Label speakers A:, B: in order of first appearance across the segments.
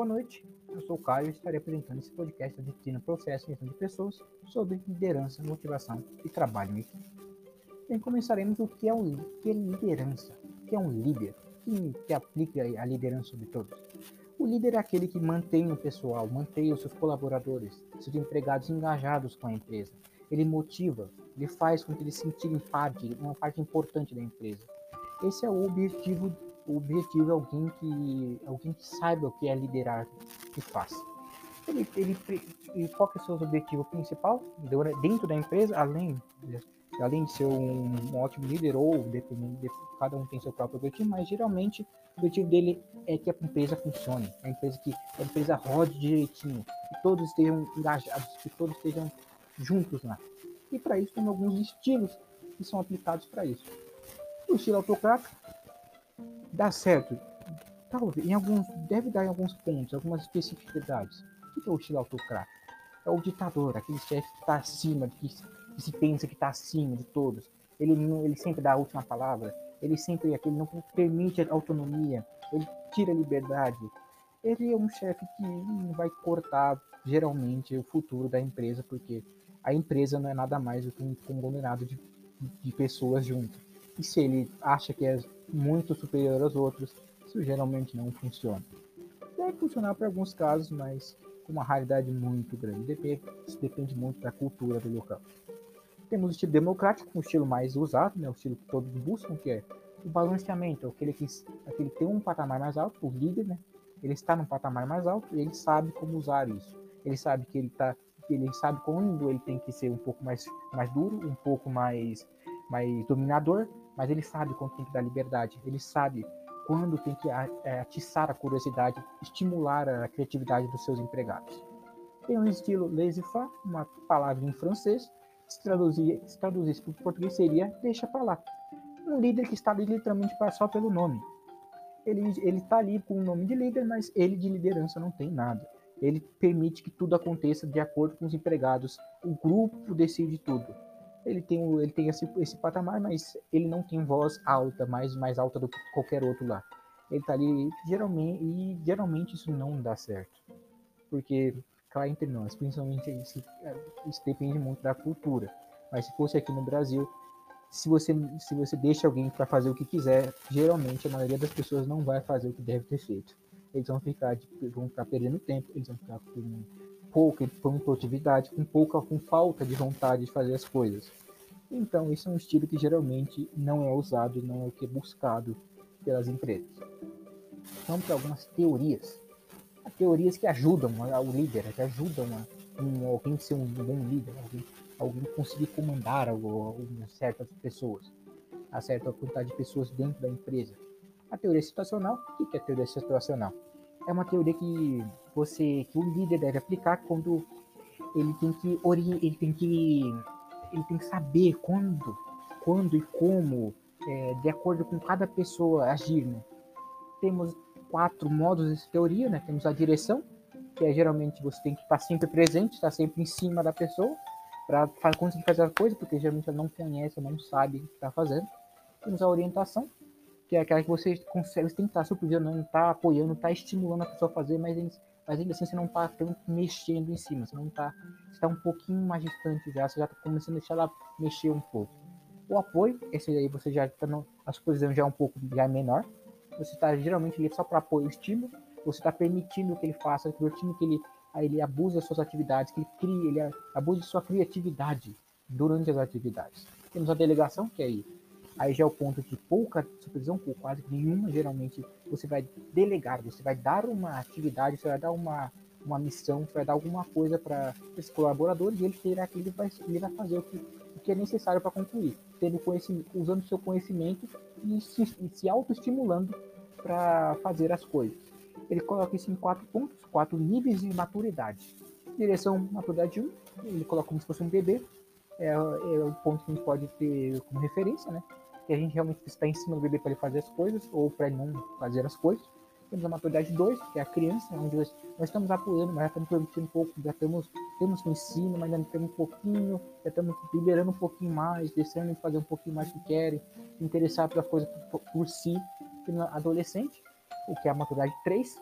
A: boa noite. Eu sou o Caio e estarei apresentando esse podcast disciplina Processo e de Pessoas sobre liderança, motivação e trabalho em equipe. Bem, começaremos o que é, o, que é liderança, o que é um líder, que, que aplica a liderança sobre todos. O líder é aquele que mantém o pessoal, mantém os seus colaboradores, seus empregados engajados com a empresa. Ele motiva, ele faz com que eles se sentirem parte, uma parte importante da empresa. Esse é o objetivo o objetivo é alguém que alguém que saiba o que é liderar que faz. Ele, ele, ele qual que é o seu objetivo principal dentro da empresa, além além de ser um, um ótimo líder ou dependendo de, cada um tem seu próprio objetivo, mas geralmente o objetivo dele é que a empresa funcione, a empresa que a empresa rode direitinho, que todos estejam engajados, que todos estejam juntos lá. E para isso tem alguns estilos que são aplicados para isso. O estilo autocrata dá certo. Talvez, em alguns, deve dar em alguns pontos, algumas especificidades. O que é o estilo autocrático? É o ditador, aquele chefe que está acima, que, que, se pensa que está acima de todos. Ele, ele sempre dá a última palavra, ele sempre aquele não permite autonomia, ele tira a liberdade. Ele é um chefe que vai cortar geralmente o futuro da empresa, porque a empresa não é nada mais do que um conglomerado de, de pessoas juntas. E se ele acha que é muito superior aos outros, isso geralmente não funciona. Deve funcionar para alguns casos, mas com uma raridade muito grande. Depende, isso depende muito da cultura do local. Temos o estilo democrático, o estilo mais usado, né, o estilo que todos buscam, que é o balanceamento, aquele que, aquele que tem um patamar mais alto, o líder, né, ele está num patamar mais alto e ele sabe como usar isso. Ele sabe que ele está ele sabe quando ele tem que ser um pouco mais, mais duro, um pouco mais, mais dominador, mas ele sabe quando tem que dar liberdade, ele sabe quando tem que é, atiçar a curiosidade, estimular a criatividade dos seus empregados. Tem um estilo laissez-faire, uma palavra em francês, se traduzir, se traduzisse para o português seria deixa para lá. Um líder que está ali literalmente só pelo nome. Ele está ali com o nome de líder, mas ele de liderança não tem nada. Ele permite que tudo aconteça de acordo com os empregados. O grupo decide tudo ele tem, ele tem esse, esse patamar, mas ele não tem voz alta, mais, mais alta do que qualquer outro lá. Ele tá ali, geralmente, e geralmente isso não dá certo. Porque, cá entre nós, principalmente isso, isso depende muito da cultura. Mas se fosse aqui no Brasil, se você, se você deixa alguém para fazer o que quiser, geralmente a maioria das pessoas não vai fazer o que deve ter feito. Eles vão ficar, vão ficar perdendo tempo, eles vão ficar com pouca produtividade, com pouca, com falta de vontade de fazer as coisas. Então, isso é um estilo que geralmente não é usado, não é o que é buscado pelas empresas. Vamos para algumas teorias. Teorias que ajudam o líder, que ajudam a, um, alguém ser um bom líder, alguém, alguém conseguir comandar certas pessoas, a certa quantidade de pessoas dentro da empresa. A teoria situacional, o que é a teoria situacional? É uma teoria que você, que o líder deve aplicar quando ele tem que ele tem que ele tem que saber quando, quando e como, é, de acordo com cada pessoa agir. Né? Temos quatro modos de teoria, né? Temos a direção, que é geralmente você tem que estar sempre presente, estar sempre em cima da pessoa para conseguir fazer a coisa, porque geralmente ela não conhece, não sabe o que está fazendo. Temos a orientação, que é aquela que você consegue, você tem que estar supervisionando, estar apoiando, estar estimulando a pessoa a fazer, mas mas ainda assim você não está tanto mexendo em cima, você não está está um pouquinho mais distante já, você já está começando a deixar ela mexer um pouco. O apoio, esse aí você já está a supervisão já é um pouco já é menor, você está geralmente ali só para apoio e estímulo, você está permitindo que ele faça, permitindo que ele ele abuse das suas atividades, que ele crie, ele abuse de sua criatividade durante as atividades. Temos a delegação, que é aí Aí já é o ponto de pouca supervisão, por quase nenhuma, geralmente você vai delegar, você vai dar uma atividade, você vai dar uma, uma missão, você vai dar alguma coisa para esse colaborador e ele terá que ele vai, ele vai fazer o que, o que é necessário para concluir, tendo conhecimento, usando seu conhecimento e se, e se autoestimulando para fazer as coisas. Ele coloca isso em quatro pontos, quatro níveis de maturidade. Direção maturidade 1, ele coloca como se fosse um bebê, é, é o ponto que a gente pode ter como referência, né? Que a gente realmente está em cima do bebê para ele fazer as coisas ou para ele não fazer as coisas. Temos a maturidade 2, que é a criança, onde nós, nós estamos apoiando, mas já estamos permitindo um pouco, já estamos, temos o ensino, mas ainda temos um pouquinho, já estamos liberando um pouquinho mais, deixando eles fazer um pouquinho mais do que querem, interessar pela coisa por, por si. Temos adolescente, o que é a maturidade 3,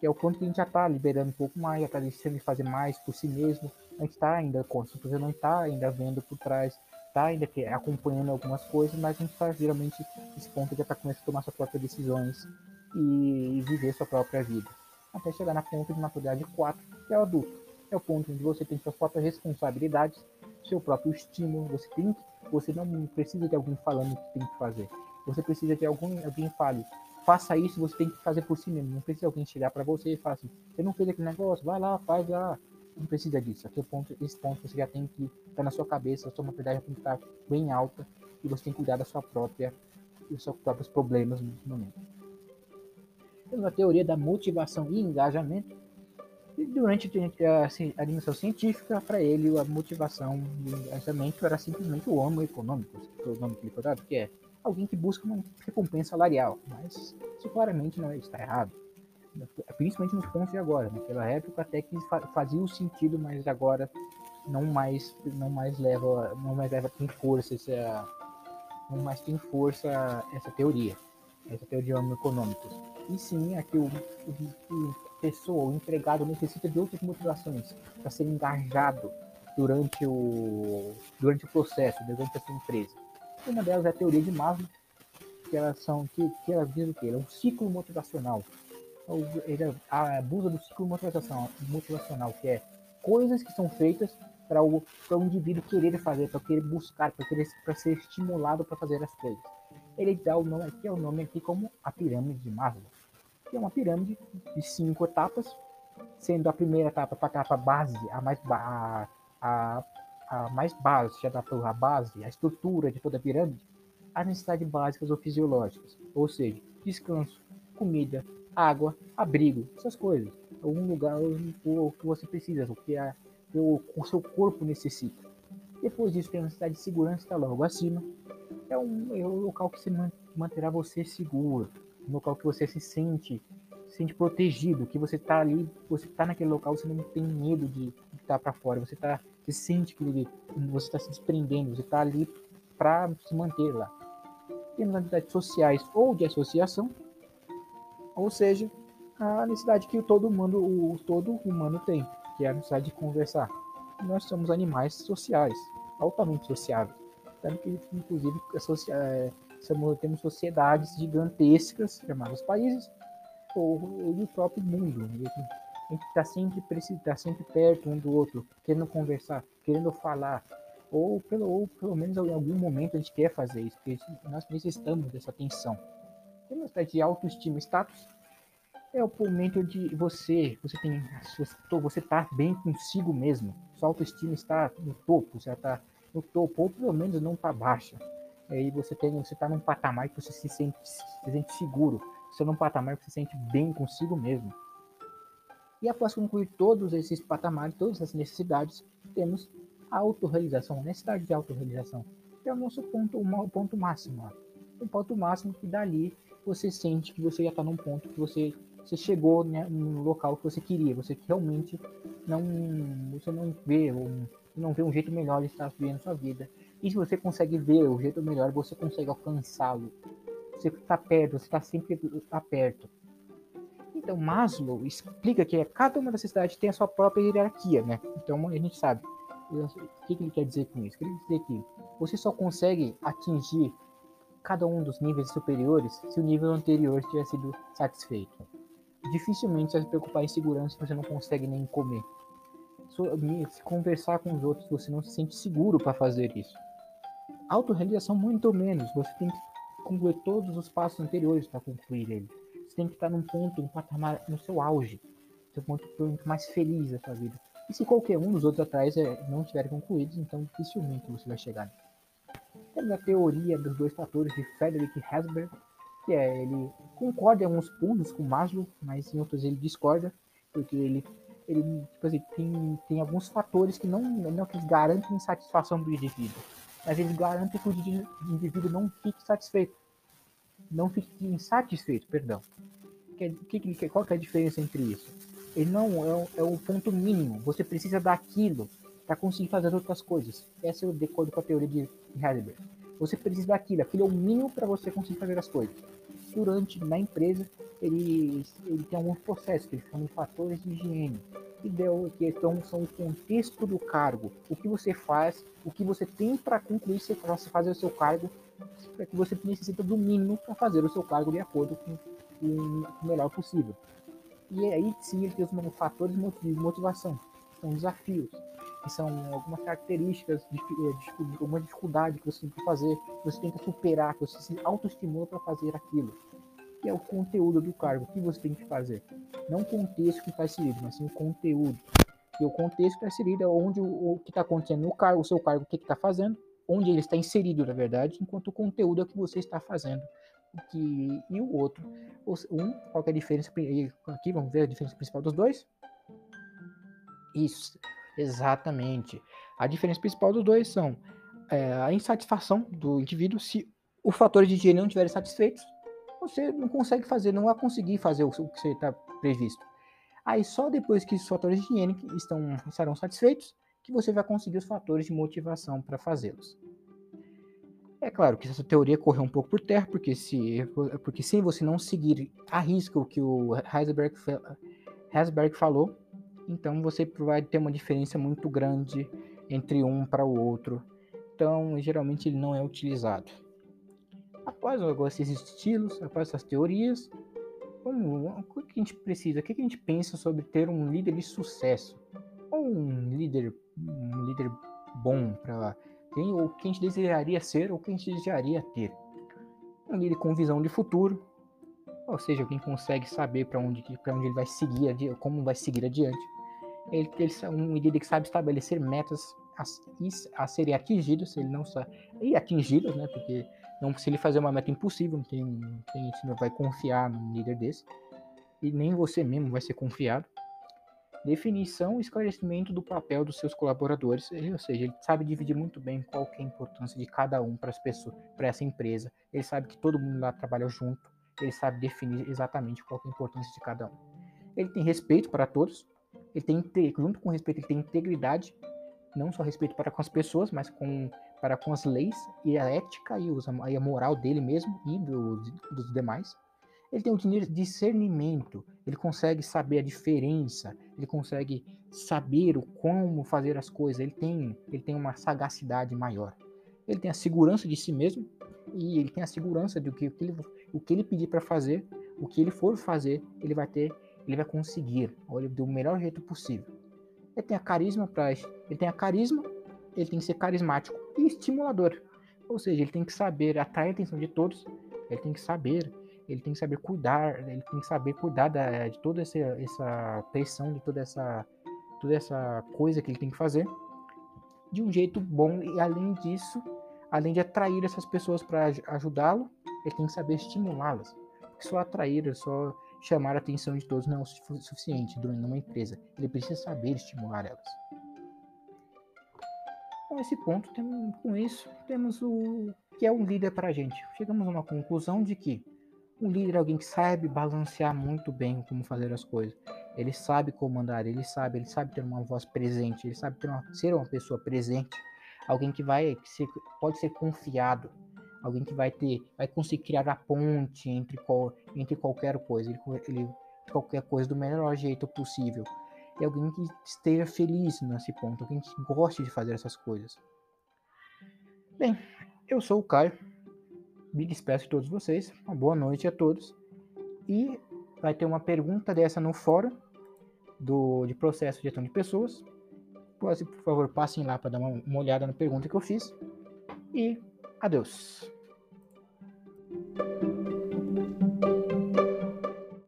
A: que é o ponto que a gente já está liberando um pouco mais, já está deixando de fazer mais por si mesmo. A gente está ainda, você não está ainda vendo por trás, está ainda acompanhando algumas coisas, mas a gente está geralmente nesse ponto já está começando a tomar suas próprias decisões e viver sua própria vida. Até chegar na ponta de maturidade 4, que é o adulto. É o ponto onde você tem suas próprias responsabilidades, seu próprio estímulo, você tem você não precisa de alguém falando o que tem que fazer. Você precisa de algum, alguém fale, faça isso, você tem que fazer por si mesmo. Não precisa alguém chegar para você e falar assim, você não fez aquele negócio, vai lá, faz lá. Não precisa disso. Aqui é ponto, esse ponto você já tem que estar tá na sua cabeça, a sua maturidade tem que estar tá bem alta e você tem que cuidar da sua própria, dos seus próprios problemas no momento. Temos a teoria da motivação e engajamento. E durante a, a dimensão científica, para ele, a motivação e engajamento era simplesmente o homem econômico, o nome que ele que é alguém que busca uma recompensa salarial. Mas isso claramente não está errado. Principalmente nos pontos de agora. Naquela época até que fazia o sentido, mas agora não mais não mais leva não mais leva tem força essa não mais tem força essa teoria essa teoria econômica e sim aqui o, o, o pessoa o empregado necessita de outras motivações para ser engajado durante o durante o processo durante a sua empresa uma delas é a teoria de Maslow, que elas são que, que elas dizem o que é um ciclo motivacional. Ele abusa do ciclo motivacional, motivacional, que é coisas que são feitas para o, para o indivíduo querer fazer, para querer buscar, para querer para ser estimulado para fazer as coisas. Ele dá o nome aqui, é o nome aqui como a pirâmide de Maslow, que é uma pirâmide de cinco etapas, sendo a primeira etapa para a etapa base, a mais a, a a mais básica da a base, a estrutura de toda a pirâmide, as necessidades básicas ou fisiológicas, ou seja, descanso, comida, água, abrigo, essas coisas. Algum lugar o, que você precisa, o que o, seu corpo necessita. Depois disso tem a necessidade de segurança, está logo acima. É um, é um local que se manterá você seguro, um local que você se sente se sente protegido, que você está ali, você está naquele local, você não tem medo de estar para fora, você tá, você sente que você está se desprendendo, você está ali para se manter lá. Temos necessidades sociais ou de associação, ou seja, a necessidade que todo humano, o todo humano tem, que é a necessidade de conversar. Nós somos animais sociais, altamente sociáveis. Tanto que, inclusive, é, temos sociedades gigantescas, chamadas países, ou, do próprio mundo. A gente está sempre, tá sempre perto um do outro, querendo conversar, querendo falar. Ou pelo, ou pelo menos em algum momento a gente quer fazer isso, porque nós precisamos dessa atenção. Temos de autoestima status. É o momento de você, você tem, você está bem consigo mesmo. Sua autoestima está no topo, você está no topo, ou pelo menos não está baixa. Aí você tem, você está num patamar que você se sente, se sente seguro você num patamar que se sente bem consigo mesmo. E após concluir todos esses patamares, todas essas necessidades, temos a autorrealização, a necessidade de autorrealização, é o nosso ponto, o ponto máximo. Ó. O ponto máximo que dali você sente que você já está num ponto que você, você chegou né, no local que você queria, você realmente não, você não vê, um, não vê um jeito melhor de estar vivendo sua vida. E se você consegue ver o jeito melhor, você consegue alcançá-lo você está perto, você está sempre tá perto. Então, Maslow explica que cada uma dessas cidades tem a sua própria hierarquia, né? Então, a gente sabe. O que, que ele quer dizer com isso? Ele quer dizer que você só consegue atingir cada um dos níveis superiores se o nível anterior tiver sido satisfeito. Dificilmente você vai se preocupar em segurança se você não consegue nem comer. Se conversar com os outros, você não se sente seguro para fazer isso. Autorrealização, muito menos. Você tem que concluir todos os passos anteriores para concluir ele. Você tem que estar num ponto, um patamar no seu auge, seu ponto, mais feliz da sua vida. E se qualquer um dos outros atrás é, não estiverem concluídos, então dificilmente você vai chegar. Temos a teoria dos dois fatores de Frederick Hasberg, que é ele concorda em alguns pontos com Maslow, mas em outros ele discorda, porque ele ele tipo assim, tem, tem alguns fatores que não, não que garantem satisfação do indivíduo mas eles garantem que o indivíduo não fique satisfeito. Não fique insatisfeito, perdão. Que, que, qual que é a diferença entre isso? Ele não é, é o ponto mínimo. Você precisa daquilo para conseguir fazer outras coisas. Essa é o de acordo com a teoria de Heidelberg. Você precisa daquilo, aquilo é o mínimo para você conseguir fazer as coisas. Durante, na empresa, ele, ele tem alguns processos que eles chamam de fatores de higiene, que, deu, que então, são o contexto do cargo, o que você faz, o que você tem para concluir para fazer o seu cargo, é que você necessita do mínimo para fazer o seu cargo de acordo com, com o melhor possível. E aí sim ele tem os fatores de motivação, são desafios, que são algumas características, de, alguma dificuldade que você tem que fazer, que você tem que superar, que você se autoestimula para fazer aquilo. Que é o conteúdo do cargo, que você tem que fazer. Não o contexto que está inserido, mas sim o conteúdo. E o contexto que está inserido é onde o, o que está acontecendo no cargo, o seu cargo, o que está fazendo, onde ele está inserido, na verdade, enquanto o conteúdo é o que você está fazendo. Que, e o outro, um, qual é a diferença? Aqui vamos ver a diferença principal dos dois. Isso, Exatamente. A diferença principal dos dois são é, a insatisfação do indivíduo. Se os fatores de higiene não estiverem satisfeitos, você não consegue fazer, não vai conseguir fazer o que você está previsto. Aí só depois que os fatores de higiene estão, estarão satisfeitos, que você vai conseguir os fatores de motivação para fazê-los. É claro que essa teoria correu um pouco por terra, porque se, porque se você não seguir a risca o que o Heisberg, Heisberg falou, então você vai ter uma diferença muito grande entre um para o outro. Então, geralmente ele não é utilizado. Após esses estilos, após essas teorias, o que a gente precisa? O que a gente pensa sobre ter um líder de sucesso? Ou um líder, um líder bom para quem ou quem a gente desejaria ser ou quem a gente desejaria ter? Um líder com visão de futuro, ou seja, alguém consegue saber para onde, onde ele vai seguir, como vai seguir adiante ele, ele um líder que sabe estabelecer metas a, a serem atingidas, ele não sabe, e atingi-las, né? Porque não, se ele fazer uma meta impossível, não tem, tem gente não vai confiar num líder desse, e nem você mesmo vai ser confiado. Definição e esclarecimento do papel dos seus colaboradores, ele, ou seja, ele sabe dividir muito bem qual é a importância de cada um para as pessoas, para essa empresa. Ele sabe que todo mundo lá trabalha junto, ele sabe definir exatamente qual é a importância de cada um. Ele tem respeito para todos, ele tem, junto com respeito, ele tem integridade, não só respeito para com as pessoas, mas com, para com as leis e a ética e, os, e a moral dele mesmo e do, dos demais. Ele tem um discernimento, ele consegue saber a diferença, ele consegue saber o como fazer as coisas, ele tem, ele tem uma sagacidade maior. Ele tem a segurança de si mesmo e ele tem a segurança de que o que ele, o que ele pedir para fazer, o que ele for fazer, ele vai ter ele vai conseguir, olha, do melhor jeito possível. Ele tem a carisma para, ele tem a carisma, ele tem que ser carismático e estimulador. Ou seja, ele tem que saber atrair a atenção de todos, ele tem que saber, ele tem que saber cuidar, ele tem que saber cuidar da, de toda essa, essa pressão, de toda essa, toda essa coisa que ele tem que fazer de um jeito bom e além disso, além de atrair essas pessoas para ajudá-lo, ele tem que saber estimulá-las. Só atrair, só chamar a atenção de todos não é o suficiente durante uma empresa. Ele precisa saber estimular elas. Com esse ponto, com isso, temos o que é um líder para a gente. Chegamos a uma conclusão de que um líder é alguém que sabe balancear muito bem como fazer as coisas. Ele sabe comandar, ele sabe, ele sabe ter uma voz presente, ele sabe uma, ser uma pessoa presente, alguém que vai que ser, pode ser confiado, alguém que vai ter, vai conseguir criar a ponte entre, qual, entre qualquer coisa, ele, ele qualquer coisa do melhor jeito possível. E alguém que esteja feliz nesse ponto, alguém que goste de fazer essas coisas. Bem, eu sou o Caio, me despeço de todos vocês, uma boa noite a todos. E vai ter uma pergunta dessa no fórum do, de processo de gestão de pessoas. Por favor, passem lá para dar uma, uma olhada na pergunta que eu fiz. E adeus.